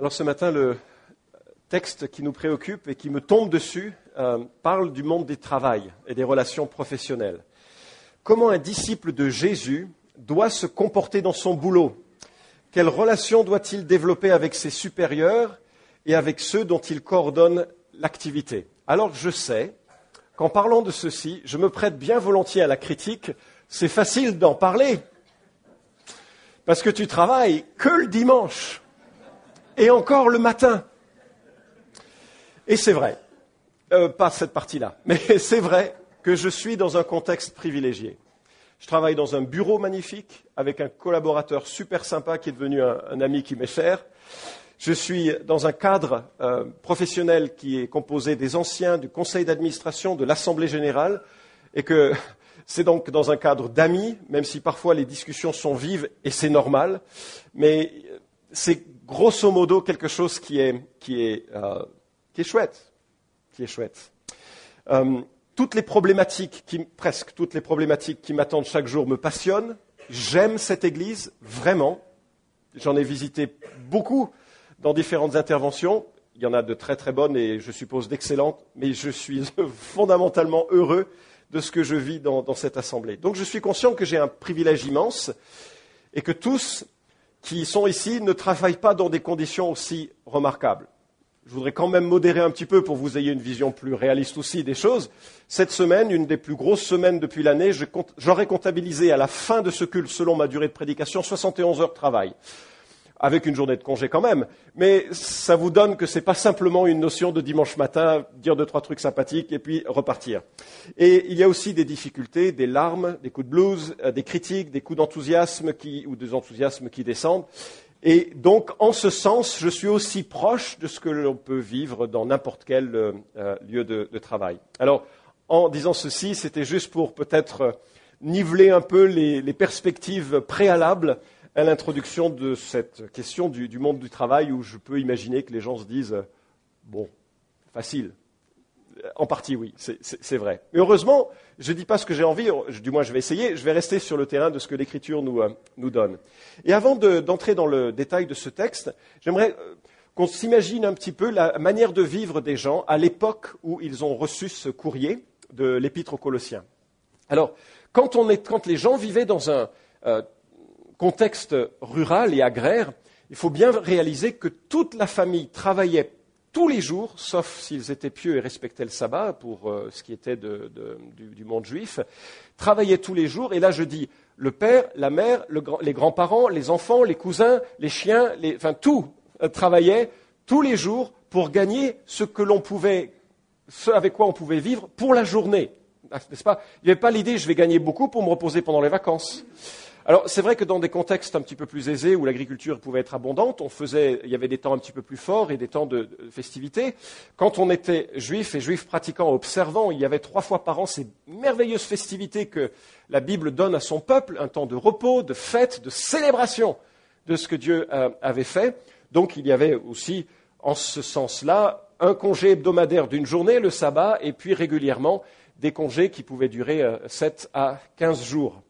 Alors ce matin, le texte qui nous préoccupe et qui me tombe dessus euh, parle du monde du travail et des relations professionnelles. Comment un disciple de Jésus doit se comporter dans son boulot? Quelles relations doit-il développer avec ses supérieurs et avec ceux dont il coordonne l'activité? Alors je sais qu'en parlant de ceci, je me prête bien volontiers à la critique. C'est facile d'en parler parce que tu travailles que le dimanche et encore le matin. Et c'est vrai, euh, pas cette partie-là, mais c'est vrai que je suis dans un contexte privilégié. Je travaille dans un bureau magnifique avec un collaborateur super sympa qui est devenu un, ami qui m'est cher. Je suis dans un cadre euh, professionnel qui est composé des anciens, du conseil d'administration, de l'Assemblée générale, et que c'est donc dans un cadre d'amis, même si parfois les discussions sont vives et c'est normal, mais c'est grosso modo quelque chose qui est, qui est, euh, qui est chouette. Qui est chouette. Euh, toutes les problématiques, qui, presque toutes les problématiques qui m'attendent chaque jour me passionnent. J'aime cette église, vraiment. J'en ai visité beaucoup dans différentes interventions. Il y en a de très très bonnes et je suppose d'excellentes, mais je suis fondamentalement heureux de ce que je vis dans, dans cette assemblée. Donc je suis conscient que j'ai un privilège immense et que tous qui sont ici ne travaillent pas dans des conditions aussi remarquables. Je voudrais quand même modérer un petit peu pour que vous ayez une vision plus réaliste aussi des choses. Cette semaine, une des plus grosses semaines depuis l'année, j'aurais comptabilisé à la fin de ce culte, selon ma durée de prédication, 71 heures de travail avec une journée de congé quand même. Mais ça vous donne que ce n'est pas simplement une notion de dimanche matin, dire deux, trois trucs sympathiques et puis repartir. Et il y a aussi des difficultés, des larmes, des coups de blues, euh, des critiques, des coups d'enthousiasme ou des enthousiasmes qui descendent. Et donc, en ce sens, je suis aussi proche de ce que l'on peut vivre dans n'importe quel euh, euh, lieu de, travail. Alors, en disant ceci, c'était juste pour peut-être niveler un peu les perspectives préalables à l'introduction de cette question du, monde du travail où je peux imaginer que les gens se disent bon, facile. En partie, oui, c'est vrai. Heureusement, je ne dis pas ce que j'ai envie, du moins je vais essayer, je vais rester sur le terrain de ce que l'Écriture nous, euh, nous, donne. Et avant d'entrer dans le détail de ce texte, j'aimerais euh, qu'on s'imagine un petit peu la manière de vivre des gens à l'époque où ils ont reçu ce courrier de l'Épître aux Colossiens. Alors, quand, on est, quand les gens vivaient dans un euh, contexte rural et agraire, il faut bien réaliser que toute la famille travaillait tous les jours, sauf s'ils étaient pieux et respectaient le sabbat pour euh, ce qui était du, monde juif, travaillaient tous les jours. Et là, je dis le père, la mère, les grands-parents, les enfants, les cousins, les chiens, enfin tout euh, travaillait tous les jours pour gagner ce que l'on pouvait, ce avec quoi on pouvait vivre pour la journée. Ah, n'est-ce pas? Il n'y avait pas l'idée je vais gagner beaucoup pour me reposer pendant les vacances. Alors, c'est vrai que dans des contextes un petit peu plus aisés où l'agriculture pouvait être abondante, on faisait, il y avait des temps un petit peu plus forts et des temps de, festivité. Quand on était juif et juif pratiquant, observant, il y avait trois fois par an ces merveilleuses festivités que la Bible donne à son peuple, un temps de repos, de fête, de célébration de ce que Dieu euh, avait fait. Donc, il y avait aussi, en ce sens-là, un congé hebdomadaire d'une journée, le sabbat, et puis régulièrement des congés qui pouvaient durer euh, sept à quinze jours.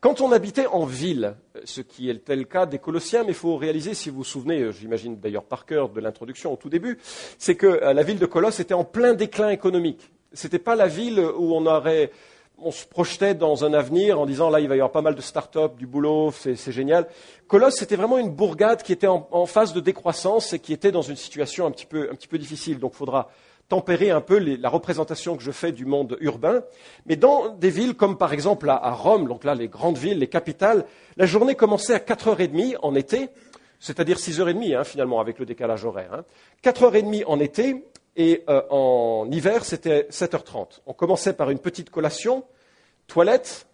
Quand on habitait en ville, ce qui était le cas des Colossiens, mais il faut réaliser, si vous vous souvenez, euh, j'imagine d'ailleurs par cœur de l'introduction au tout début, c'est que euh, la ville de Colosse était en plein déclin économique. Ce n'était pas la ville où on se projetait dans un avenir en disant là il va y avoir pas mal de start-up, du boulot, c'est génial. Colosse c'était vraiment une bourgade qui était en, phase de décroissance et qui était dans une situation un petit peu difficile. Donc il faudra tempérer un peu la représentation que je fais du monde urbain. Mais dans des villes comme par exemple à, Rome, donc là les grandes villes, les capitales, la journée commençait à 4h30 en été, c'est-à-dire 6h30 hein, finalement avec le décalage horaire. Hein. 4h30 en été et euh, en hiver c'était 7h30. On commençait par une petite collation, toilette,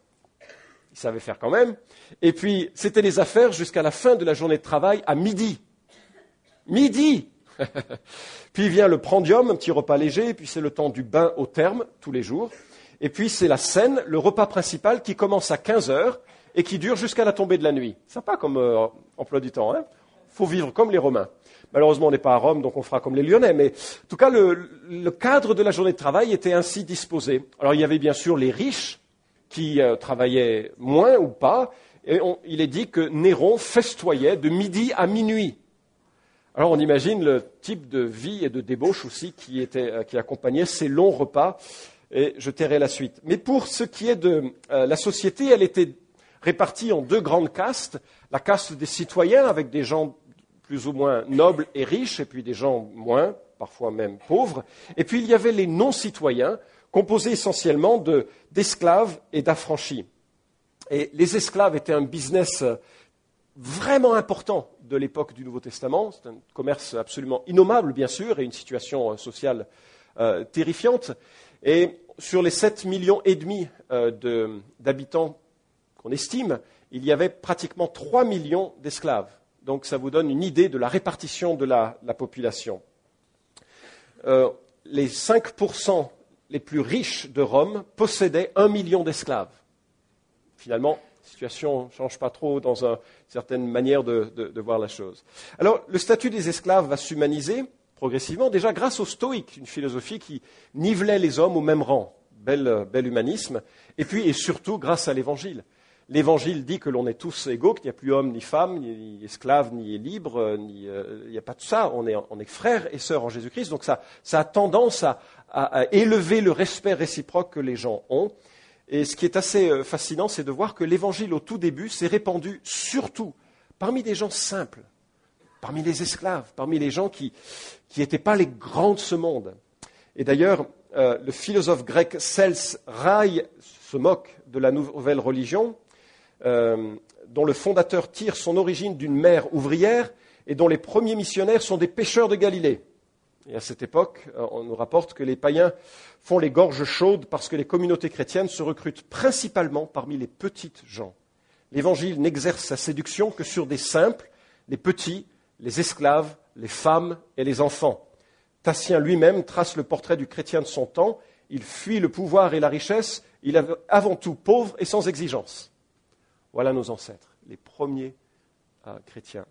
ils savaient faire quand même, et puis c'était les affaires jusqu'à la fin de la journée de travail à midi. Midi puis vient le prandium, un petit repas léger, puis c'est le temps du bain au terme, tous les jours. Et puis c'est la scène, le repas principal qui commence à 15 heures et qui dure jusqu'à la tombée de la nuit. Sympa comme euh, emploi du temps, hein faut vivre comme les Romains. Malheureusement, on n'est pas à Rome, donc on fera comme les Lyonnais. Mais en tout cas, le, cadre de la journée de travail était ainsi disposé. Alors, il y avait bien sûr les riches qui euh, travaillaient moins ou pas. Et il est dit que Néron festoyait de midi à minuit. Alors on imagine le type de vie et de débauche aussi qui, était, euh, qui accompagnait ces longs repas, et je tairai la suite. Mais pour ce qui est de euh, la société, elle était répartie en deux grandes castes. La caste des citoyens, avec des gens plus ou moins nobles et riches, et puis des gens moins, parfois même pauvres. Et puis il y avait les non-citoyens, composés essentiellement d'esclaves et d'affranchis. Et les esclaves étaient un business euh, vraiment important de l'époque du Nouveau Testament. C'est un commerce absolument innommable, bien sûr, et une situation euh, sociale euh, terrifiante. Et sur les 7 millions et demi euh, d'habitants qu'on estime, il y avait pratiquement 3 millions d'esclaves. Donc ça vous donne une idée de la répartition de la, la population. les 5% les plus riches de Rome possédaient un million d'esclaves. Finalement, situation ne change pas trop dans une certaine manière de, voir la chose. Alors, le statut des esclaves va s'humaniser progressivement, déjà grâce au stoïque, une philosophie qui nivelait les hommes au même rang. Bel, bel humanisme. Et puis, et surtout, grâce à l'évangile. L'évangile dit que l'on est tous égaux, qu'il n'y a plus homme ni femme, ni esclave, ni libre, ni, euh, il n'y a pas tout ça. On est, on est, frères et sœurs en Jésus-Christ. Donc ça, ça, a tendance à, à, élever le respect réciproque que les gens ont. Et ce qui est assez euh, fascinant, c'est de voir que l'évangile au tout début s'est répandu surtout parmi des gens simples, parmi les esclaves, parmi les gens qui n'étaient pas les grands de ce monde. Et d'ailleurs, euh, le philosophe grec Cels Rai se moque de la nouvelle religion, euh, dont le fondateur tire son origine d'une mère ouvrière et dont les premiers missionnaires sont des pêcheurs de Galilée. Et à cette époque, euh, on nous rapporte que les païens font les gorges chaudes parce que les communautés chrétiennes se recrutent principalement parmi les petites gens. L'Évangile n'exerce sa séduction que sur des simples, les petits, les esclaves, les femmes et les enfants. Tassien lui-même trace le portrait du chrétien de son temps. Il fuit le pouvoir et la richesse. Il est avant tout pauvre et sans exigence. Voilà nos ancêtres, les premiers euh, chrétiens.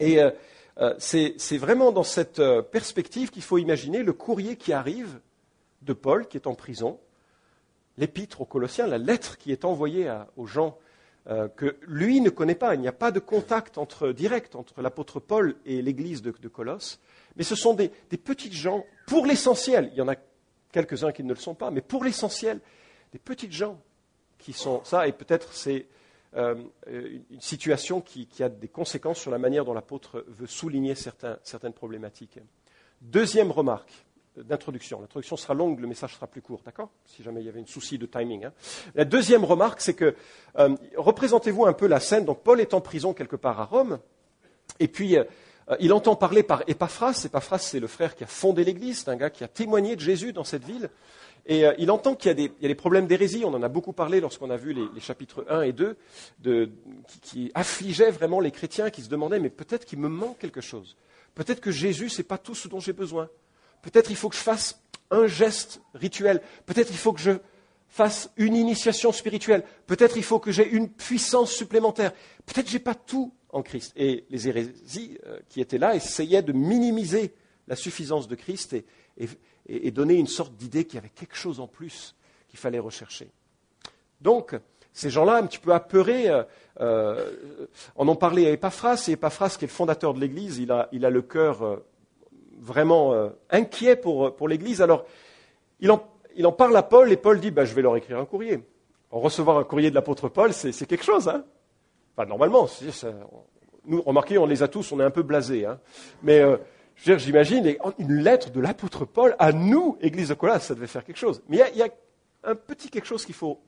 Et euh, euh, c'est vraiment dans cette euh, perspective qu'il faut imaginer le courrier qui arrive de Paul, qui est en prison, l'épître aux Colossiens, la lettre qui est envoyée aux gens que lui ne connaît pas. Il n'y a pas de contact direct entre l'apôtre Paul et l'église de, Colosse, mais ce sont des, des petites gens, pour l'essentiel, il y en a quelques-uns qui ne le sont pas, mais pour l'essentiel, des petites gens qui sont ça, et peut-être c'est euh, une situation qui, a des conséquences sur la manière dont l'apôtre veut souligner certaines problématiques. Deuxième remarque d'introduction. L'introduction sera longue, le message sera plus court, d'accord? Si jamais il y avait un souci de timing. Hein. La deuxième remarque, c'est que, euh, représentez-vous un peu la scène. Donc, Paul est en prison quelque part à Rome, et puis euh, il entend parler par Epaphras. Epaphras, c'est le frère qui a fondé l'Église, c'est un gars qui a témoigné de Jésus dans cette ville. Et euh, il entend qu'il y, a des problèmes d'hérésie, on en a beaucoup parlé lorsqu'on a vu les, chapitres 1 et 2, qui, affligeaient vraiment les chrétiens, qui se demandaient, mais peut-être qu'il me manque quelque chose. Peut-être que Jésus, ce n'est pas tout ce dont j'ai besoin. Peut-être il faut que je fasse un geste rituel. Peut-être il faut que je fasse une initiation spirituelle. Peut-être il faut que j'ai une puissance supplémentaire. Peut-être que je n'ai pas tout en Christ. Et les hérésies euh, qui étaient là essayaient de minimiser la suffisance de Christ et, et, donner une sorte d'idée qu'il y avait quelque chose en plus qu'il fallait rechercher. Donc, ces gens-là, un petit peu apeurés, euh, euh, en ont parlé à Epaphras, et Epaphras, qui est le fondateur de l'Église, il a, le cœur euh, vraiment inquiet pour, l'Église. Alors, il en, parle à Paul, et Paul dit, bah, je vais leur écrire un courrier. En recevoir un courrier de l'apôtre Paul, c'est, quelque chose. Hein enfin, normalement, nous, remarquez, on les a tous, on est un peu blasés. Hein mais J'imagine une lettre de l'apôtre Paul à nous, Église de Colosse, ça devait faire quelque chose. Mais il y, a, un petit quelque chose qu'il faut,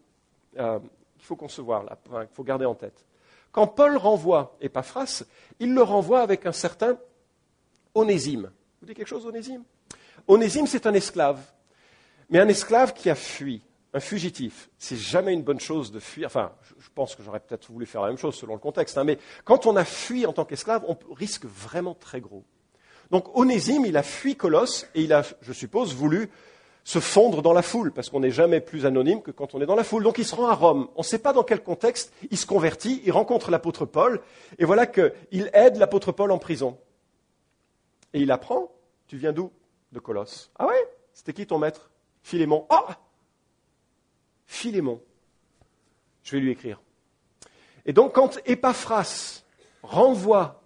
euh, concevoir, là, qu'il faut garder en tête. Quand Paul renvoie Epaphras, il le renvoie avec un certain Onésime. Vous dites quelque chose, Onésime? Onésime, c'est un esclave. Mais un esclave qui a fui, un fugitif. C'est jamais une bonne chose de fuir. Enfin, je pense que j'aurais peut-être voulu faire la même chose selon le contexte. Hein, mais quand on a fui en tant qu'esclave, on risque vraiment très gros. Donc Onésime, il a fui Colosse et il a, je suppose, voulu se fondre dans la foule, parce qu'on n'est jamais plus anonyme que quand on est dans la foule. Donc il se rend à Rome. On ne sait pas dans quel contexte, il se convertit, il rencontre l'apôtre Paul, et voilà qu'il aide l'apôtre Paul en prison. Et il apprend, tu viens d'où? De Colosse. Ah ouais? C'était qui ton maître? Philémon. Ah Philémon. Je vais lui écrire. Et donc quand Epaphras renvoie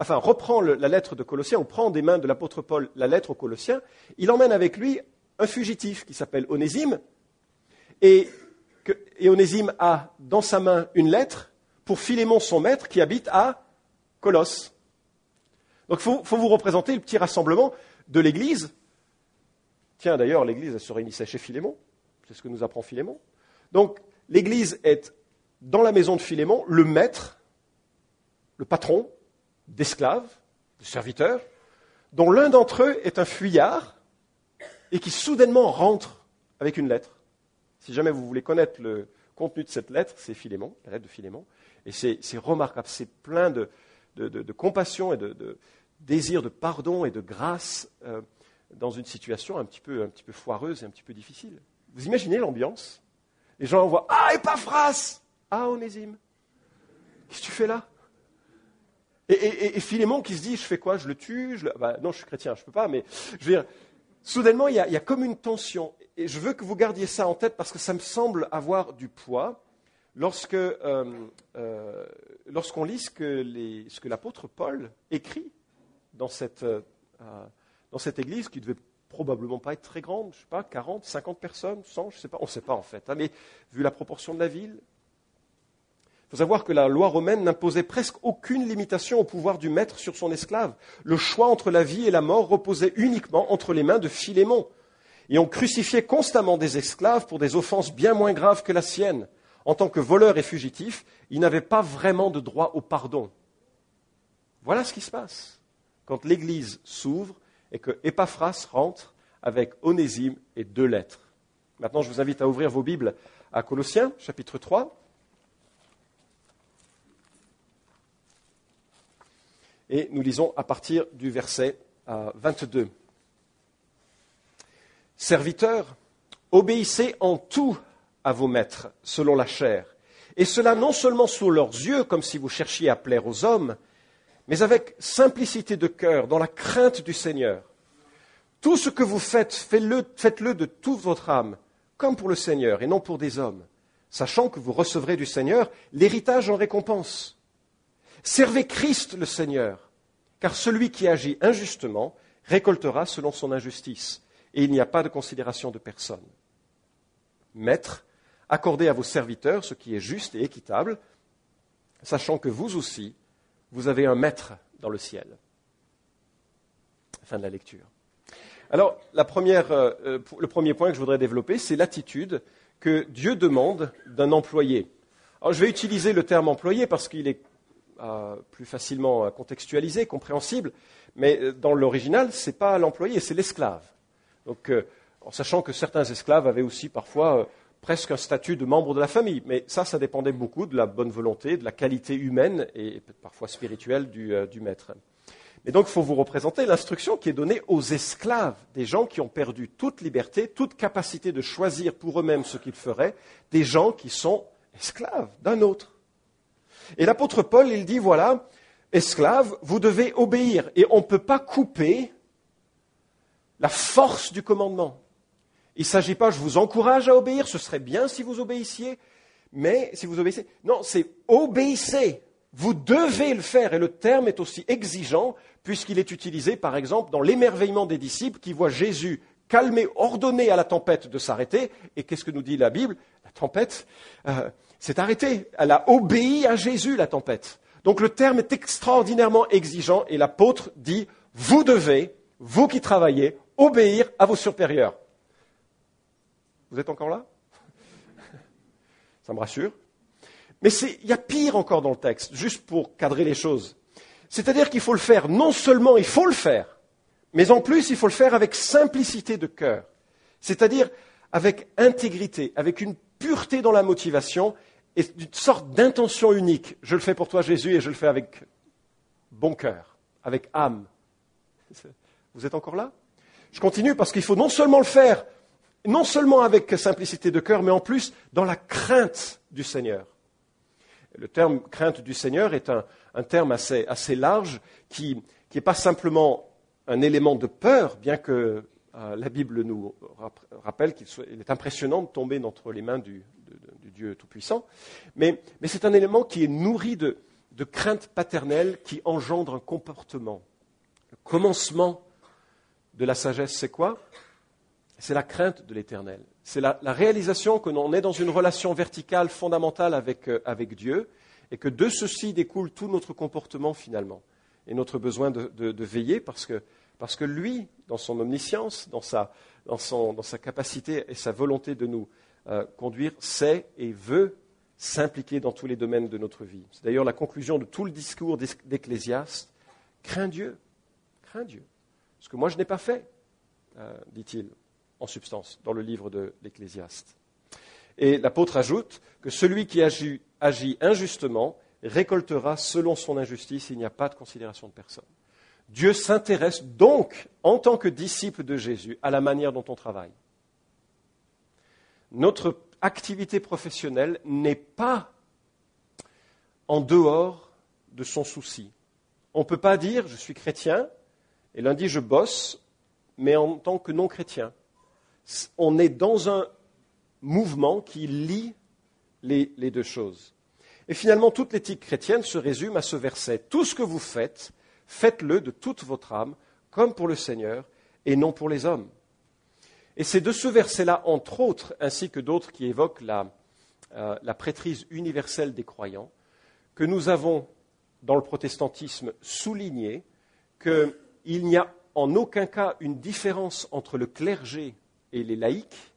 enfin, reprend la lettre de Colossiens, ou prend des mains de l'apôtre Paul la lettre aux Colossiens, il emmène avec lui un fugitif qui s'appelle Onésime, et, Onésime a dans sa main une lettre pour Philémon, son maître, qui habite à Colosse. Donc il faut, vous représenter le petit rassemblement de l'Église. Tiens, d'ailleurs, l'Église, se réunissait chez Philémon. C'est ce que nous apprend Philémon. Donc l'Église est dans la maison de Philémon le maître, le patron d'esclaves, de serviteurs, dont l'un d'entre eux est un fuyard et qui soudainement rentre avec une lettre. Si jamais vous voulez connaître le contenu de cette lettre, c'est Philémon, la lettre de Philémon. Et c'est remarquable, c'est plein de, compassion et de, désir de pardon et de grâce euh, dans une situation un petit, peu, foireuse et un petit peu difficile. Vous imaginez l'ambiance? Les gens envoient Ah, Epaphras Ah, Onésime Qu'est-ce que tu fais là? Et, Philémon qui se dit Je fais quoi Je le tue bah, Non, je suis chrétien, je ne peux pas, mais je veux dire, soudainement, il y, a, comme une tension. Et je veux que vous gardiez ça en tête parce que ça me semble avoir du poids lorsque, euh, euh, lorsqu'on lit ce que, l'apôtre Paul écrit dans cette, euh, dans cette église qui devait probablement pas être très grande, je ne sais pas, 40, 50 personnes, 100, je ne sais pas, on ne sait pas en fait. Hein, mais vu la proportion de la ville, il faut savoir que la loi romaine n'imposait presque aucune limitation au pouvoir du maître sur son esclave. Le choix entre la vie et la mort reposait uniquement entre les mains de Philémon. Et on crucifiait constamment des esclaves pour des offenses bien moins graves que la sienne. En tant que voleur et fugitif, il n'avait pas vraiment de droit au pardon. Voilà ce qui se passe quand l'Église s'ouvre et que Epaphras rentre avec Onésime et deux lettres. Maintenant, je vous invite à ouvrir vos Bibles à Colossiens, chapitre 3. Et nous lisons à partir du verset 22. Euh, Serviteurs, obéissez en tout à vos maîtres, selon la chair, et cela non seulement sous leurs yeux, comme si vous cherchiez à plaire aux hommes, mais avec simplicité de cœur, dans la crainte du Seigneur. Tout ce que vous faites, faites-le de toute votre âme, comme pour le Seigneur, et non pour des hommes, sachant que vous recevrez du Seigneur l'héritage en récompense. Servez Christ le Seigneur, car celui qui agit injustement récoltera selon son injustice, et il n'y a pas de considération de personne. Maître, accordez à vos serviteurs ce qui est juste et équitable, sachant que vous aussi, vous avez un maître dans le ciel. Fin de la lecture. Alors, euh, euh, le premier point que je voudrais développer, c'est l'attitude que Dieu demande d'un employé. Alors, je vais utiliser le terme employé parce qu'il est plus facilement contextualisé, compréhensible, mais dans l'original, ce n'est pas l'employé, c'est l'esclave. Donc, en sachant que certains esclaves avaient aussi parfois presque un statut de membre de la famille. Mais ça, ça dépendait beaucoup de la bonne volonté, de la qualité humaine et parfois spirituelle du, euh, maître. Et donc, il faut vous représenter l'instruction qui est donnée aux esclaves, des gens qui ont perdu toute liberté, toute capacité de choisir pour eux-mêmes ce qu'ils feraient, des gens qui sont esclaves d'un autre. Et l'apôtre Paul, il dit, voilà, esclaves, vous devez obéir. Et on ne peut pas couper la force du commandement. Il ne s'agit pas, je vous encourage à obéir, ce serait bien si vous obéissiez, mais si vous obéissez. Non, c'est obéissez. Vous devez le faire. Et le terme est aussi exigeant puisqu'il est utilisé, par exemple, dans l'émerveillement des disciples qui voient Jésus calmer, ordonner à la tempête de s'arrêter. Et qu'est-ce que nous dit la Bible? La tempête euh, s'est arrêtée. Elle a obéi à Jésus, la tempête. Donc le terme est extraordinairement exigeant et l'apôtre dit, vous devez, vous qui travaillez, obéir à vos supérieurs. Vous êtes encore là? Ça me rassure. Mais il y a pire encore dans le texte, juste pour cadrer les choses. C'est-à-dire qu'il faut le faire, non seulement il faut le faire, mais en plus il faut le faire avec simplicité de cœur. C'est-à-dire avec intégrité, avec une pureté dans la motivation et une sorte d'intention unique. Je le fais pour toi Jésus et je le fais avec bon cœur, avec âme. Vous êtes encore là? Je continue parce qu'il faut non seulement le faire non seulement avec simplicité de cœur, mais en plus dans la crainte du Seigneur. Le terme crainte du Seigneur est un, terme assez, large qui n'est pas simplement un élément de peur, bien que euh, la Bible nous rappelle qu'il est impressionnant de tomber entre les mains du, Dieu Tout-Puissant, mais, c'est un élément qui est nourri de, de crainte paternelle qui engendre un comportement. Le commencement de la sagesse, c'est quoi? C'est la crainte de l'éternel. C'est la, réalisation que l'on est dans une relation verticale fondamentale avec, euh, avec, Dieu et que de ceci découle tout notre comportement finalement et notre besoin de, veiller parce que, parce que, lui, dans son omniscience, dans sa, dans, son, dans sa capacité et sa volonté de nous euh, conduire, sait et veut s'impliquer dans tous les domaines de notre vie. C'est d'ailleurs la conclusion de tout le discours d'Ecclésiaste. Crains Dieu, crains Dieu. Ce que moi je n'ai pas fait, euh, dit-il en substance dans le livre de l'Ecclésiaste. Et l'apôtre ajoute que celui qui agit, agit injustement récoltera selon son injustice, il n'y a pas de considération de personne. Dieu s'intéresse donc, en tant que disciple de Jésus, à la manière dont on travaille. Notre activité professionnelle n'est pas en dehors de son souci. On ne peut pas dire je suis chrétien et lundi je bosse, mais en tant que non chrétien. On est dans un mouvement qui lie les, les deux choses. Et finalement, toute l'éthique chrétienne se résume à ce verset. Tout ce que vous faites, faites-le de toute votre âme, comme pour le Seigneur, et non pour les hommes. Et c'est de ce verset-là, entre autres, ainsi que d'autres qui évoquent la, euh, la prêtrise universelle des croyants, que nous avons, dans le protestantisme, souligné qu'il n'y a en aucun cas une différence entre le clergé et les laïcs,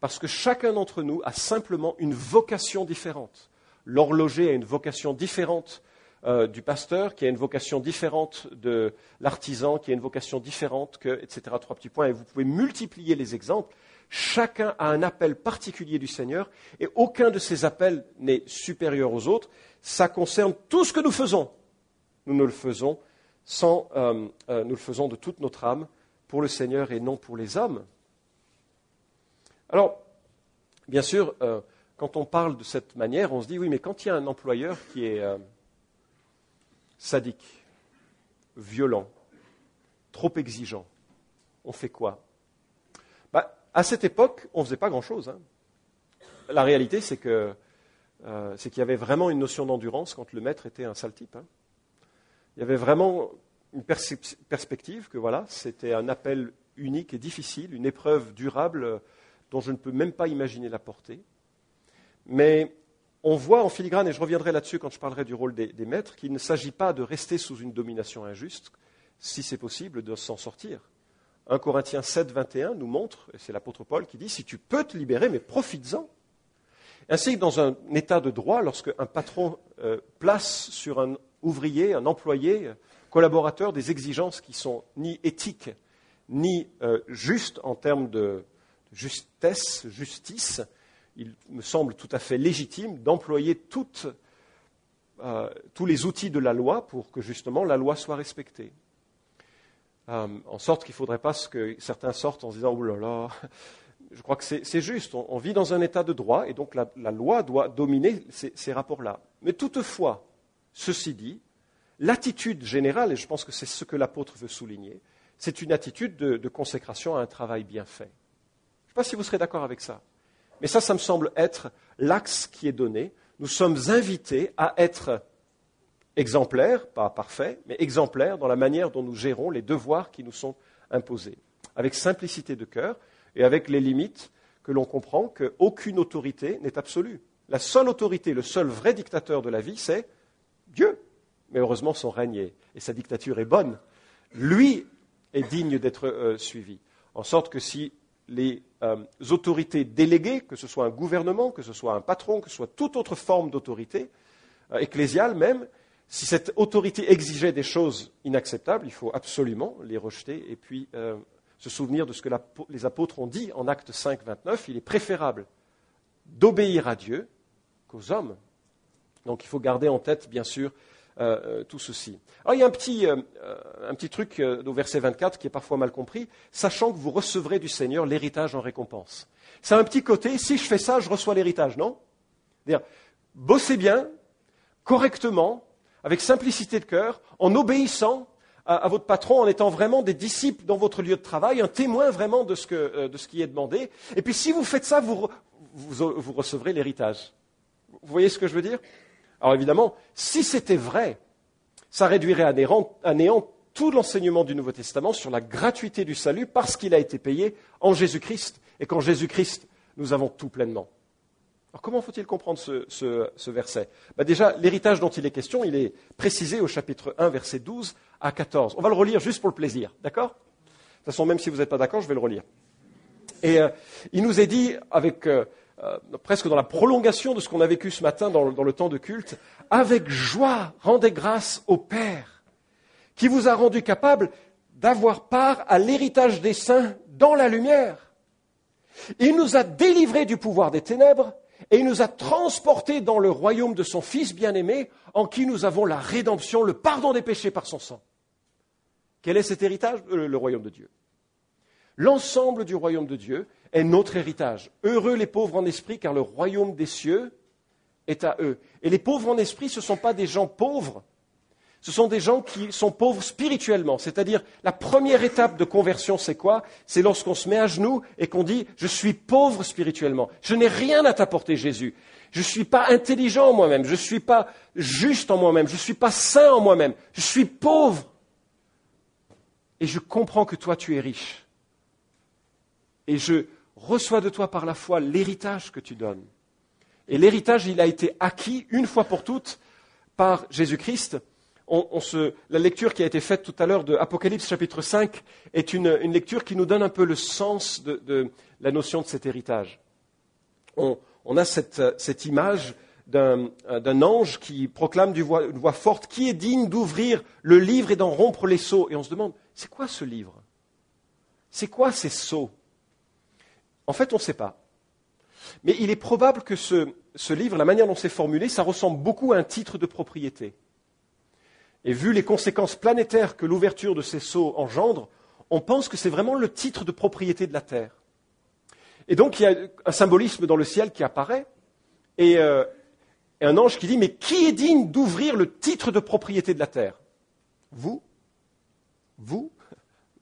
parce que chacun d'entre nous a simplement une vocation différente. L'horloger a une vocation différente euh, du pasteur, qui a une vocation différente de l'artisan, qui a une vocation différente que, etc. Trois petits points. Et vous pouvez multiplier les exemples. Chacun a un appel particulier du Seigneur et aucun de ces appels n'est supérieur aux autres. Ça concerne tout ce que nous faisons. Nous ne le faisons sans, euh, euh, nous le faisons de toute notre âme pour le Seigneur et non pour les hommes. Alors, bien sûr, quand on parle de cette manière, on se dit oui, mais quand il y a un employeur qui est sadique, violent, trop exigeant, on fait quoi? Bah, À cette époque, on ne faisait pas grand-chose. Hein. La réalité, euh, c'est qu'il y avait vraiment une notion d'endurance quand le maître était un sale type. Hein. Il y avait vraiment une perspective que voilà, c'était un appel unique et difficile, une épreuve durable euh, dont je ne peux même pas imaginer la portée. Mais on voit en filigrane, et je reviendrai là-dessus quand je parlerai du rôle des, maîtres, qu'il ne s'agit pas de rester sous une domination injuste, si c'est possible, de s'en sortir. 1 Corinthiens 7, 21 nous montre, et c'est l'apôtre Paul qui dit, si tu peux te libérer, mais profites-en. Ainsi que dans un état de droit, lorsque un patron euh, place sur un ouvrier, un employé, collaborateur, des exigences qui sont ni éthiques, ni euh, justes en termes de justesse, justice, il me semble tout à fait légitime d'employer euh, tous les outils de la loi pour que justement la loi soit respectée. Euh, en sorte qu'il ne faudrait pas que certains sortent en se disant Oh là là, je crois que c'est juste, on, vit dans un état de droit et donc la, loi doit dominer ces, rapports-là. Mais toutefois, ceci dit, l'attitude générale, et je pense que c'est ce que l'apôtre veut souligner, c'est une attitude de consécration à un travail bien fait. Je ne sais pas si vous serez d'accord avec ça. Mais ça, ça me semble être l'axe qui est donné. Nous sommes invités à être exemplaires, pas parfaits, mais exemplaires dans la manière dont nous gérons les devoirs qui nous sont imposés, avec simplicité de cœur et avec les limites que l'on comprend qu'aucune autorité n'est absolue. La seule autorité, le seul vrai dictateur de la vie, c'est Dieu. Mais heureusement, son règne et sa dictature est bonne. Lui est digne d'être euh, suivi. En sorte que si les euh, autorités déléguées, que ce soit un gouvernement, que ce soit un patron, que ce soit toute autre forme d'autorité, euh, ecclésiale même, si cette autorité exigeait des choses inacceptables, il faut absolument les rejeter et puis euh, se souvenir de ce que les apôtres ont dit en Acte 5, 29. Il est préférable d'obéir à Dieu qu'aux hommes. Donc il faut garder en tête, bien sûr, euh, euh, tout ceci. Alors il y a un petit, euh, un petit truc au verset 24 qui est parfois mal compris, sachant que vous recevrez du Seigneur l'héritage en récompense. C'est un petit côté, si je fais ça, je reçois l'héritage, non? Dire bossez bien, correctement, avec simplicité de cœur, en obéissant à, votre patron, en étant vraiment des disciples dans votre lieu de travail, un témoin vraiment de ce, que, de ce qui est demandé. Et puis si vous faites ça, vous, vous recevrez l'héritage. Vous voyez ce que je veux dire? Alors évidemment, si c'était vrai, ça réduirait à néant, tout l'enseignement du Nouveau Testament sur la gratuité du salut parce qu'il a été payé en Jésus-Christ. Et qu'en Jésus-Christ, nous avons tout pleinement. Alors comment faut-il comprendre ce, verset? Ben Déjà, l'héritage dont il est question, il est précisé au chapitre 1, verset 12 à 14. On va le relire juste pour le plaisir, d'accord? De toute façon, même si vous n'êtes pas d'accord, je vais le relire. Et euh, il nous est dit, avec euh, euh, presque dans la prolongation de ce qu'on a vécu ce matin dans, dans le temps de culte, avec joie, rendez grâce au Père, qui vous a rendu capable d'avoir part à l'héritage des saints dans la lumière. Il nous a délivrés du pouvoir des ténèbres et il nous a transportés dans le royaume de son Fils bien-aimé, en qui nous avons la rédemption, le pardon des péchés par son sang. Quel est cet héritage? Euh, Le royaume de Dieu. L'ensemble du royaume de Dieu est notre héritage. Heureux les pauvres en esprit, car le royaume des cieux est à eux. Et les pauvres en esprit, ce ne sont pas des gens pauvres, ce sont des gens qui sont pauvres spirituellement. C'est-à-dire, la première étape de conversion, c'est quoi? C'est lorsqu'on se met à genoux et qu'on dit, je suis pauvre spirituellement. Je n'ai rien à t'apporter, Jésus. Je ne suis pas intelligent en moi-même. Je ne suis pas juste en moi-même. Je ne suis pas saint en moi-même. Je suis pauvre. Et je comprends que toi, tu es riche. Et je reçois de toi par la foi l'héritage que tu donnes. Et l'héritage, il a été acquis une fois pour toutes par Jésus-Christ la lecture qui a été faite tout à l'heure de Apocalypse chapitre 5 est une, lecture qui nous donne un peu le sens de, la notion de cet héritage. On, a cette, image d'un ange qui proclame d'une voix, voix forte qui est digne d'ouvrir le livre et d'en rompre les sceaux. Et on se demande, c'est quoi ce livre? C'est quoi ces sceaux? En fait, on ne sait pas. Mais il est probable que ce livre, la manière dont c'est formulé, ça ressemble beaucoup à un titre de propriété. Et vu les conséquences planétaires que l'ouverture de ces sceaux engendre, on pense que c'est vraiment le titre de propriété de la Terre. Et donc il y a un symbolisme dans le ciel qui apparaît, et, euh, un ange qui dit, mais qui est digne d'ouvrir le titre de propriété de la Terre? Vous? Vous?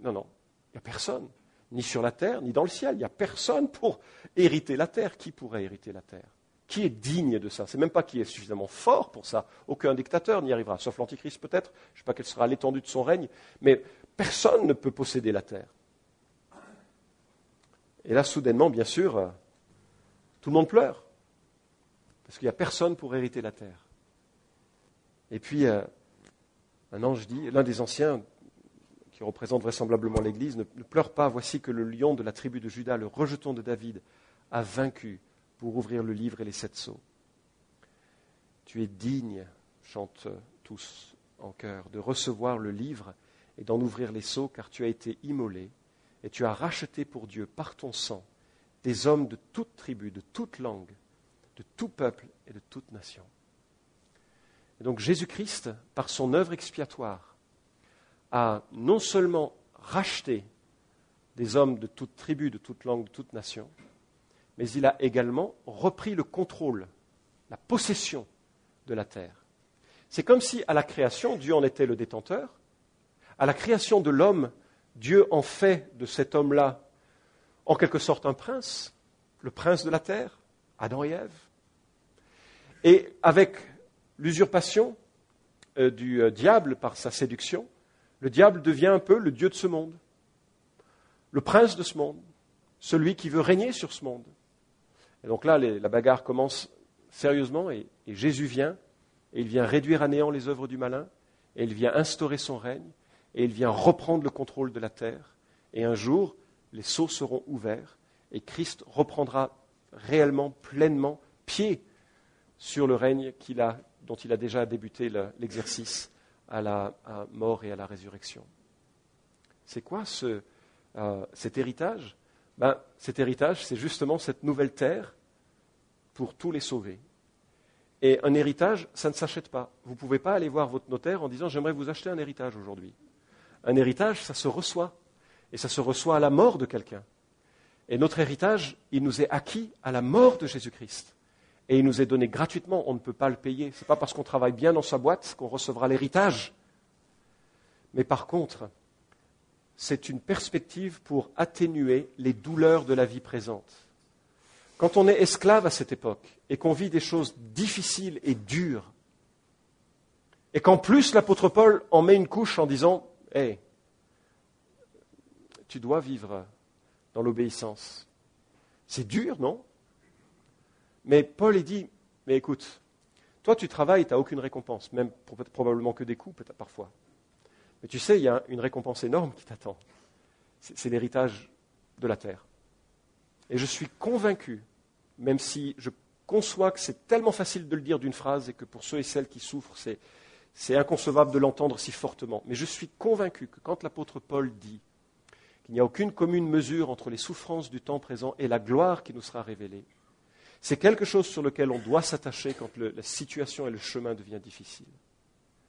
Non, non, il n'y a personne, ni sur la Terre, ni dans le ciel, il n'y a personne pour hériter la Terre. Qui pourrait hériter la Terre? Qui est digne de ça? C'est même pas qui est suffisamment fort pour ça. Aucun dictateur n'y arrivera, sauf l'Antichrist peut-être. Je ne sais pas quelle sera l'étendue de son règne, mais personne ne peut posséder la terre. Et là, soudainement, bien sûr, euh, tout le monde pleure, parce qu'il n'y a personne pour hériter la terre. Et puis, euh, un ange dit, l'un des anciens, qui représente vraisemblablement l'Église, ne, pleure pas, voici que le lion de la tribu de Judas, le rejeton de David, a vaincu pour ouvrir le livre et les sept sceaux. Tu es digne, chantent tous en chœur, de recevoir le livre et d'en ouvrir les sceaux, car tu as été immolé et tu as racheté pour Dieu par ton sang des hommes de toute tribu, de toute langue, de tout peuple et de toute nation. Et donc Jésus-Christ, par son œuvre expiatoire, a non seulement racheté des hommes de toute tribu, de toute langue, de toute nation, mais il a également repris le contrôle, la possession de la terre. C'est comme si à la création, Dieu en était le détenteur. À la création de l'homme, Dieu en fait de cet homme-là, en quelque sorte, un prince, le prince de la terre, Adam et Ève. Et avec l'usurpation euh, du euh, diable par sa séduction, le diable devient un peu le Dieu de ce monde, le prince de ce monde, celui qui veut régner sur ce monde. Et donc là, la bagarre commence sérieusement et, Jésus vient et il vient réduire à néant les œuvres du malin et il vient instaurer son règne et il vient reprendre le contrôle de la terre. Et un jour, les sceaux seront ouverts et Christ reprendra réellement, pleinement, pied sur le règne dont il a déjà débuté l'exercice à la mort et à la résurrection. C'est quoi euh, cet héritage? Ben, cet héritage, c'est justement cette nouvelle terre pour tous les sauver. Et un héritage, ça ne s'achète pas. Vous ne pouvez pas aller voir votre notaire en disant j'aimerais vous acheter un héritage aujourd'hui. Un héritage, ça se reçoit. Et ça se reçoit à la mort de quelqu'un. Et notre héritage, il nous est acquis à la mort de Jésus-Christ. Et il nous est donné gratuitement, on ne peut pas le payer. Ce n'est pas parce qu'on travaille bien dans sa boîte qu'on recevra l'héritage. Mais par contre, c'est une perspective pour atténuer les douleurs de la vie présente. Quand on est esclave à cette époque et qu'on vit des choses difficiles et dures Et qu'en plus, l'apôtre Paul en met une couche en disant, hé, tu dois vivre dans l'obéissance. C'est dur, non? Mais Paul est dit, mais écoute, toi tu travailles, tu n'as aucune récompense, même probablement que des coups, peut-être parfois. Mais tu sais, il y a une récompense énorme qui t'attend. C'est l'héritage de la terre. Et je suis convaincu, même si je conçois que c'est tellement facile de le dire d'une phrase et que pour ceux et celles qui souffrent, c'est inconcevable de l'entendre si fortement, mais je suis convaincu que quand l'apôtre Paul dit qu'il n'y a aucune commune mesure entre les souffrances du temps présent et la gloire qui nous sera révélée, c'est quelque chose sur lequel on doit s'attacher quand la situation et le chemin deviennent difficiles.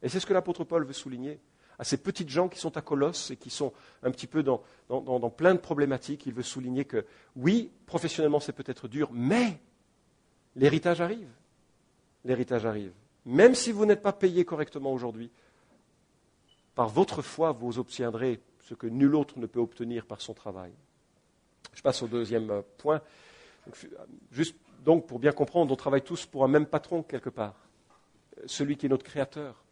Et c'est ce que l'apôtre Paul veut souligner à ces petites gens qui sont à Colosse et qui sont un petit peu dans, plein de problématiques. Il veut souligner que oui, professionnellement c'est peut-être dur, mais l'héritage arrive. L'héritage arrive. Même si vous n'êtes pas payé correctement aujourd'hui, par votre foi, vous obtiendrez ce que nul autre ne peut obtenir par son travail. Je passe au deuxième point. Juste donc pour bien comprendre, on travaille tous pour un même patron quelque part, celui qui est notre créateur.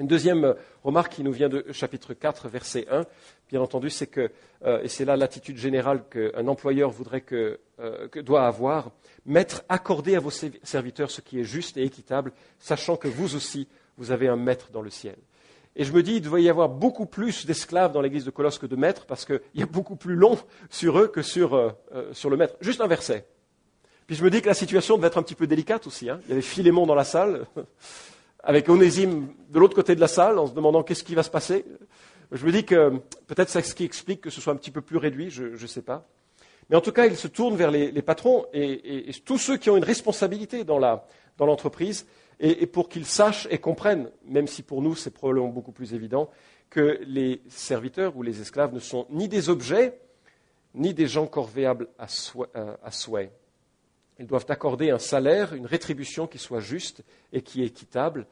Une deuxième euh, remarque qui nous vient de chapitre 4, verset 1, bien entendu, c'est que, euh, et c'est là l'attitude générale qu'un employeur voudrait que, euh, doit avoir, maître, accordez à vos serviteurs ce qui est juste et équitable, sachant que vous aussi, vous avez un maître dans le ciel. Et je me dis, il devrait y avoir beaucoup plus d'esclaves dans l'église de Colosse que de maîtres, parce qu'il y a beaucoup plus long sur eux que sur, sur le maître. Juste un verset. Puis je me dis que la situation devait être un petit peu délicate aussi. Hein. Il y avait Philémon dans la salle avec Onésime de l'autre côté de la salle en se demandant qu'est-ce qui va se passer. Je me dis que peut-être c'est ce qui explique que ce soit un petit peu plus réduit, je ne sais pas. Mais en tout cas, il se tourne vers les, patrons et, tous ceux qui ont une responsabilité dans l'entreprise et, pour qu'ils sachent et comprennent, même si pour nous c'est probablement beaucoup plus évident, que les serviteurs ou les esclaves ne sont ni des objets, ni des gens corvéables à euh, souhait. Ils doivent accorder un salaire, une rétribution qui soit juste et qui est équitable.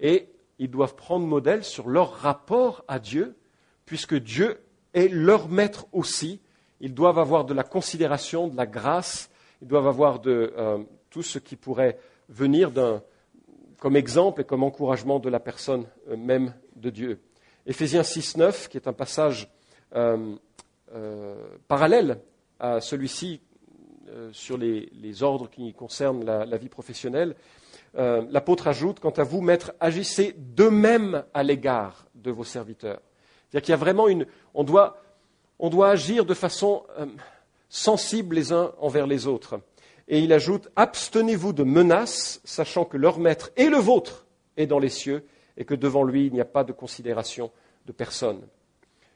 Et ils doivent prendre modèle sur leur rapport à Dieu, puisque Dieu est leur maître aussi. Ils doivent avoir de la considération, de la grâce, ils doivent avoir de euh, tout ce qui pourrait venir comme exemple et comme encouragement de la personne euh, même de Dieu. Éphésiens 6, 9, qui est un passage euh, parallèle à celui-ci euh, sur les, ordres qui concernent la, vie professionnelle, euh, l'apôtre ajoute, quant à vous, maîtres, agissez de même à l'égard de vos serviteurs. C'est-à-dire qu'il y a vraiment une... On doit, on doit agir de façon euh, sensible les uns envers les autres. Et il ajoute, abstenez-vous de menaces, sachant que leur maître et le vôtre est dans les cieux, et que devant lui, il n'y a pas de considération de personne.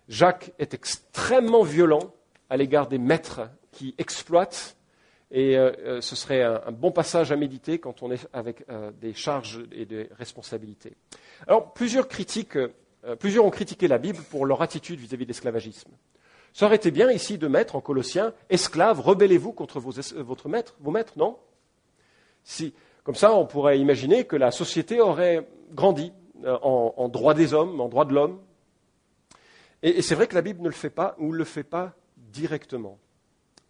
Jacques est extrêmement violent à l'égard des maîtres qui exploitent et euh, euh, ce serait un, bon passage à méditer quand on est avec euh, des charges et des responsabilités. Alors, plusieurs, critiques, plusieurs ont critiqué la Bible pour leur attitude vis-à-vis de l'esclavagisme. Ça aurait été bien ici de mettre en Colossiens, esclaves, rebellez-vous contre vos, votre maître, vos maîtres, non? Si, Comme ça, on pourrait imaginer que la société aurait grandi en, droit des hommes, en droit de l'homme. Et, et c'est vrai que la Bible ne le fait pas ou ne le fait pas directement.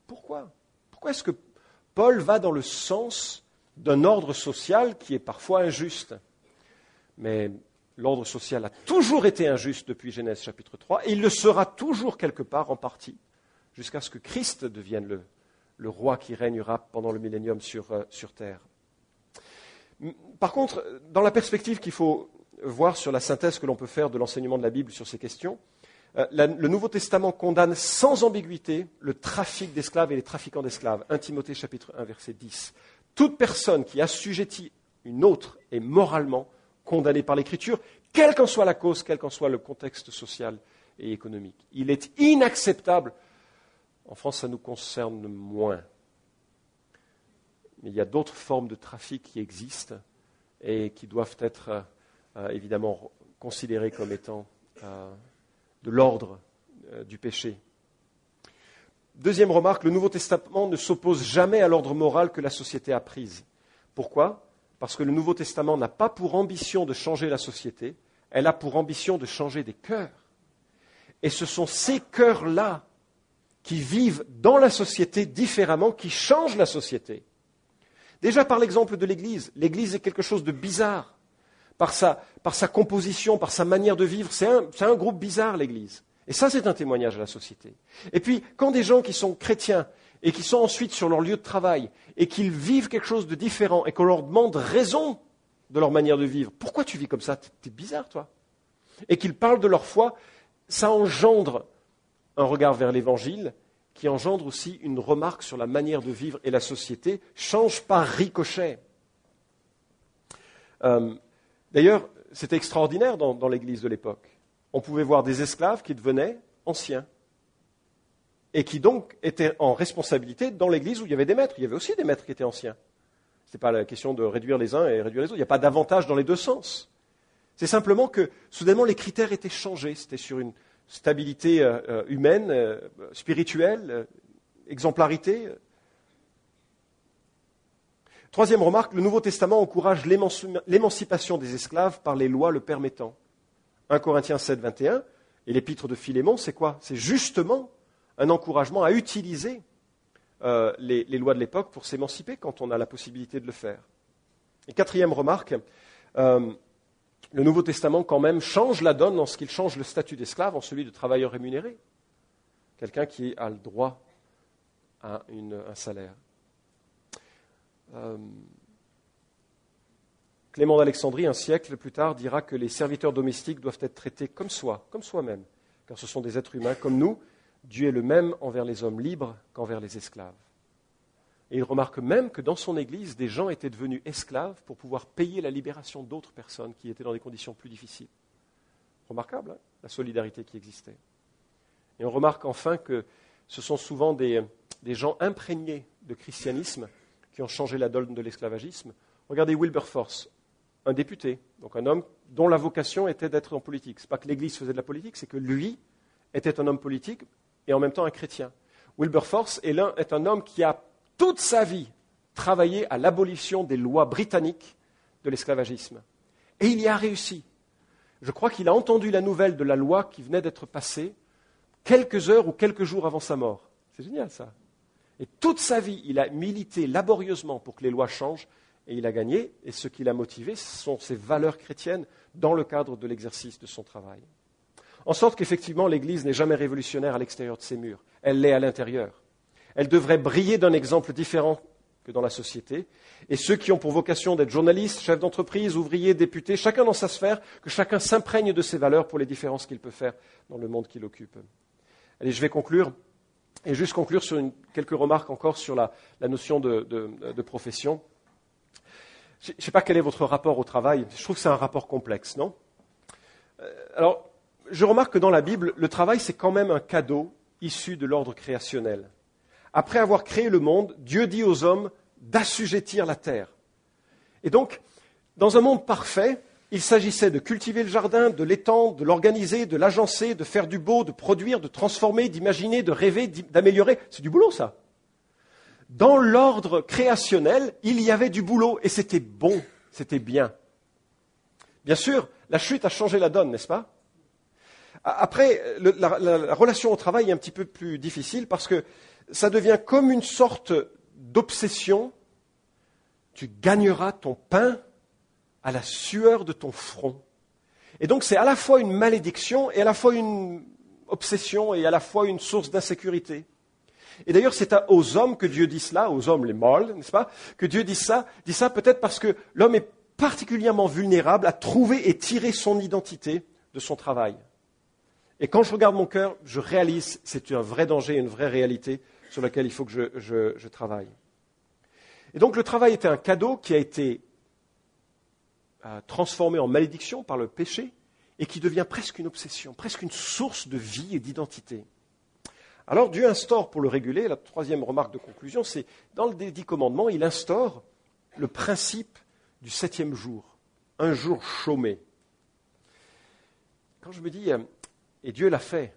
Pourquoi? Pourquoi est-ce que Paul va dans le sens d'un ordre social qui est parfois injuste. Mais l'ordre social a toujours été injuste depuis Genèse chapitre 3, et il le sera toujours quelque part en partie, jusqu'à ce que Christ devienne le, roi qui régnera pendant le millénium euh, sur terre. Par contre, dans la perspective qu'il faut voir sur la synthèse que l'on peut faire de l'enseignement de la Bible sur ces questions, euh, le Nouveau Testament condamne sans ambiguïté le trafic d'esclaves et les trafiquants d'esclaves. 1 Timothée chapitre 1 verset 10. Toute personne qui assujettit une autre est moralement condamnée par l'Écriture, quelle qu'en soit la cause, quel qu'en soit le contexte social et économique. Il est inacceptable, en France ça nous concerne moins, mais il y a d'autres formes de trafic qui existent et qui doivent être euh, évidemment considérées comme étant euh, de l'ordre euh, du péché. Deuxième remarque, le Nouveau Testament ne s'oppose jamais à l'ordre moral que la société a prise. Pourquoi? Parce que le Nouveau Testament n'a pas pour ambition de changer la société, elle a pour ambition de changer des cœurs. Et ce sont ces cœurs-là qui vivent dans la société différemment, qui changent la société. Déjà par l'exemple de l'Église, l'Église est quelque chose de bizarre par sa, composition, par sa manière de vivre. C'est un, un groupe bizarre, l'Église. Et ça, c'est un témoignage à la société. Et puis, quand des gens qui sont chrétiens et qui sont ensuite sur leur lieu de travail et qu'ils vivent quelque chose de différent et qu'on leur demande raison de leur manière de vivre, pourquoi tu vis comme ça? T'es bizarre, toi. Et qu'ils parlent de leur foi, ça engendre un regard vers l'Évangile qui engendre aussi une remarque sur la manière de vivre et la société, change par ricochet. Euh, d'ailleurs, c'était extraordinaire dans l'Église de l'époque. On pouvait voir des esclaves qui devenaient anciens et qui donc étaient en responsabilité dans l'Église où il y avait des maîtres. Il y avait aussi des maîtres qui étaient anciens. Ce n'est pas la question de réduire les uns et réduire les autres. Il n'y a pas d'avantage dans les deux sens. C'est simplement que soudainement les critères étaient changés. C'était sur une stabilité euh, euh, humaine, euh, spirituelle, exemplarité. Troisième remarque, le Nouveau Testament encourage l'émancipation des esclaves par les lois le permettant. 1 Corinthiens 7, 21 et l'épître de Philémon, c'est quoi? C'est justement un encouragement à utiliser les, lois de l'époque pour s'émanciper quand on a la possibilité de le faire. Et quatrième remarque, le Nouveau Testament, quand même, change la donne en ce qu'il change le statut d'esclave en celui de travailleur rémunéré. Quelqu'un qui a le droit à un salaire. Euh, Clément d'Alexandrie, un siècle plus tard, dira que les serviteurs domestiques doivent être traités comme soi, comme soi-même, car ce sont des êtres humains comme nous. Dieu est le même envers les hommes libres qu'envers les esclaves. Et il remarque même que dans son Église, des gens étaient devenus esclaves pour pouvoir payer la libération d'autres personnes qui étaient dans des conditions plus difficiles. Remarquable, hein, la solidarité qui existait. Et on remarque enfin que ce sont souvent des, gens imprégnés de christianisme qui ont changé la donne de l'esclavagisme. Regardez Wilberforce, un député, donc un homme dont la vocation était d'être en politique. Ce n'est pas que l'Église faisait de la politique, c'est que lui était un homme politique et en même temps un chrétien. Wilberforce est, est un homme qui a toute sa vie travaillé à l'abolition des lois britanniques de l'esclavagisme. Et il y a réussi. Je crois qu'il a entendu la nouvelle de la loi qui venait d'être passée quelques heures ou quelques jours avant sa mort. C'est génial ça. Et toute sa vie, il a milité laborieusement pour que les lois changent et il a gagné. Et ce qui l'a motivé, ce sont ses valeurs chrétiennes dans le cadre de l'exercice de son travail. En sorte qu'effectivement, l'Église n'est jamais révolutionnaire à l'extérieur de ses murs. Elle l'est à l'intérieur. Elle devrait briller d'un exemple différent que dans la société. Et ceux qui ont pour vocation d'être journalistes, chefs d'entreprise, ouvriers, députés, chacun dans sa sphère, que chacun s'imprègne de ses valeurs pour les différences qu'il peut faire dans le monde qu'il occupe. Allez, je vais conclure et juste conclure sur quelques remarques encore sur la, notion de, profession. Je ne sais pas quel est votre rapport au travail. Je trouve que c'est un rapport complexe, non? Euh, Alors, je remarque que dans la Bible, le travail, c'est quand même un cadeau issu de l'ordre créationnel après avoir créé le monde, Dieu dit aux hommes d'assujettir la terre. Et donc, dans un monde parfait, il s'agissait de cultiver le jardin, de l'étendre, de l'organiser, de l'agencer, de faire du beau, de produire, de transformer, d'imaginer, de rêver, d'améliorer. C'est du boulot, ça. Dans l'ordre créationnel, il y avait du boulot et c'était bon, c'était bien. Bien sûr, la chute a changé la donne, n'est-ce pas? Après, la, la relation au travail est un petit peu plus difficile parce que ça devient comme une sorte d'obsession. Tu gagneras ton pain à la sueur de ton front. Et donc c'est à la fois une malédiction et à la fois une obsession et à la fois une source d'insécurité. Et d'ailleurs, c'est aux hommes que Dieu dit cela, aux hommes les mâles, n'est-ce pas, que Dieu dit ça, dit ça peut-être parce que l'homme est particulièrement vulnérable à trouver et tirer son identité de son travail. Et quand je regarde mon cœur, je réalise c'est un vrai danger, une vraie réalité sur laquelle il faut que je, travaille. Et donc le travail était un cadeau qui a été euh, transformé en malédiction par le péché et qui devient presque une obsession, presque une source de vie et d'identité. Alors Dieu instaure pour le réguler, la troisième remarque de conclusion, c'est dans le dix commandements, il instaure le principe du septième jour, un jour chômé. Quand je me dis, euh, et Dieu l'a fait,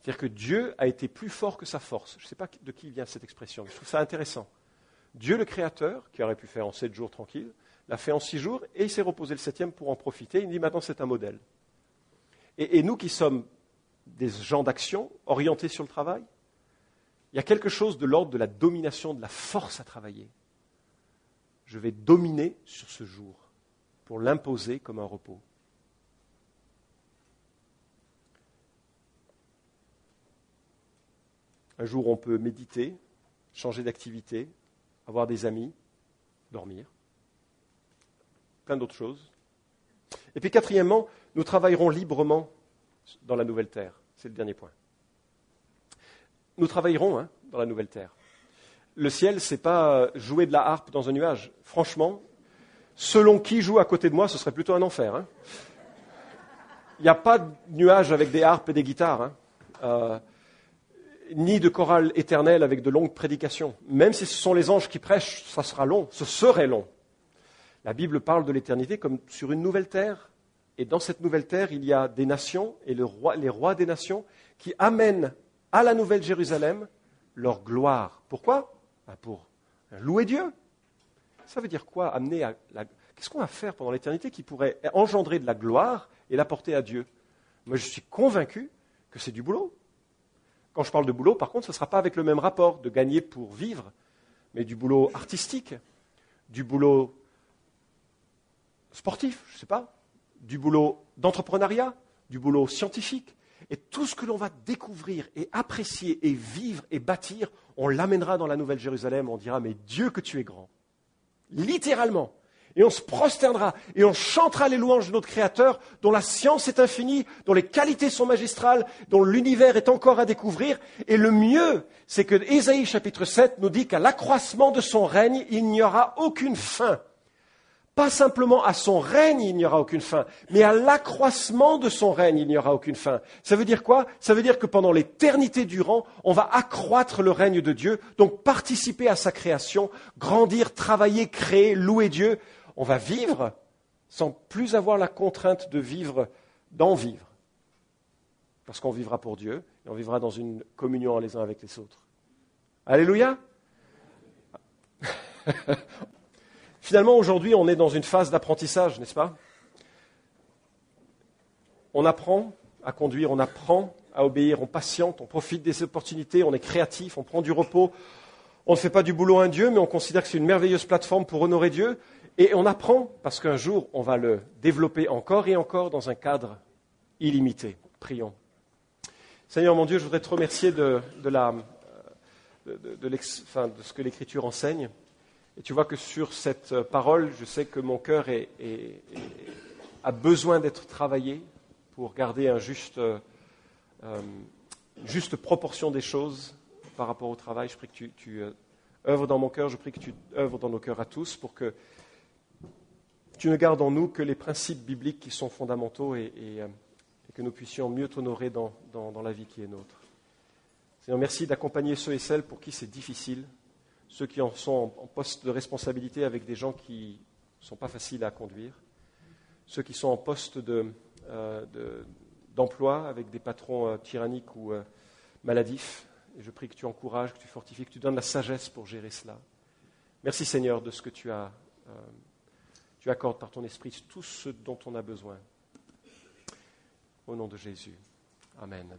c'est-à-dire que Dieu a été plus fort que sa force. Je ne sais pas de qui vient cette expression, mais je trouve ça intéressant. Dieu le Créateur, qui aurait pu faire en sept jours tranquille, l'a fait en six jours et il s'est reposé le septième pour en profiter. Il dit maintenant c'est un modèle. Et, et, nous qui sommes des gens d'action orientés sur le travail, il y a quelque chose de l'ordre de la domination, de la force à travailler. Je vais dominer sur ce jour. pour l'imposer comme un repos. Un jour, on peut méditer, changer d'activité, avoir des amis, dormir, plein d'autres choses. Et puis quatrièmement, nous travaillerons librement dans la nouvelle terre. C'est le dernier point. Nous travaillerons hein, dans la nouvelle terre. Le ciel, c'est pas jouer de la harpe dans un nuage. Franchement, selon qui joue à côté de moi, ce serait plutôt un enfer. Hein. Il n'y a pas de nuage avec des harpes et des guitares. Hein. Euh, ni de chorale éternelle avec de longues prédications. Même si ce sont les anges qui prêchent, ça sera long, ce serait long. La Bible parle de l'éternité comme sur une nouvelle terre. Et dans cette nouvelle terre, il y a des nations et les rois des nations qui amènent à la nouvelle Jérusalem leur gloire. Pourquoi? Ben, Pour louer Dieu. Ça veut dire quoi Amener à. Qu'est-ce qu'on va faire pendant l'éternité qui pourrait engendrer de la gloire et l'apporter à Dieu? Moi, je suis convaincu que c'est du boulot. Quand je parle de boulot, par contre, ce ne sera pas avec le même rapport de gagner pour vivre, mais du boulot artistique, du boulot sportif, je ne sais pas, du boulot d'entrepreneuriat, du boulot scientifique. Et tout ce que l'on va découvrir et apprécier et vivre et bâtir, on l'amènera dans la Nouvelle Jérusalem, on dira, mais Dieu que tu es grand. Littéralement et on se prosternera et on chantera les louanges de notre Créateur, dont la science est infinie, dont les qualités sont magistrales, dont l'univers est encore à découvrir. Et le mieux, c'est que Ésaïe chapitre 7 nous dit qu'à l'accroissement de son règne, il n'y aura aucune fin. Pas simplement à son règne, il n'y aura aucune fin, mais à l'accroissement de son règne, il n'y aura aucune fin. Ça veut dire quoi? Ça veut dire que pendant l'éternité durant, on va accroître le règne de Dieu, donc participer à sa création, grandir, travailler, créer, louer Dieu, on va vivre sans plus avoir la contrainte de vivre, d'en vivre. Parce qu'on vivra pour Dieu et on vivra dans une communion les uns avec les autres. Alléluia? Finalement, aujourd'hui, on est dans une phase d'apprentissage, n'est-ce pas? On apprend à conduire, on apprend à obéir, on patiente, on profite des opportunités, on est créatif, on prend du repos. On ne fait pas du boulot à Dieu, mais on considère que c'est une merveilleuse plateforme pour honorer Dieu. Et on apprend, parce qu'un jour, on va le développer encore et encore dans un cadre illimité. Prions. Seigneur mon Dieu, je voudrais te remercier de, ce que l'Écriture enseigne. Et tu vois que sur cette parole, je sais que mon cœur a besoin d'être travaillé pour garder un juste, euh, une juste proportion des choses par rapport au travail. Je prie que tu, euh, œuvres dans mon cœur, je prie que tu œuvres dans nos cœurs à tous pour que tu ne gardes en nous que les principes bibliques qui sont fondamentaux et, euh, que nous puissions mieux t'honorer dans, la vie qui est nôtre. Seigneur, merci d'accompagner ceux et celles pour qui c'est difficile, ceux qui en sont en, poste de responsabilité avec des gens qui ne sont pas faciles à conduire, ceux qui sont en poste euh, d'emploi avec des patrons euh, tyranniques ou maladifs. Et je prie que tu encourages, que tu fortifies, que tu donnes la sagesse pour gérer cela. Merci Seigneur de ce que tu as tu accordes par ton esprit tout ce dont on a besoin. Au nom de Jésus. Amen.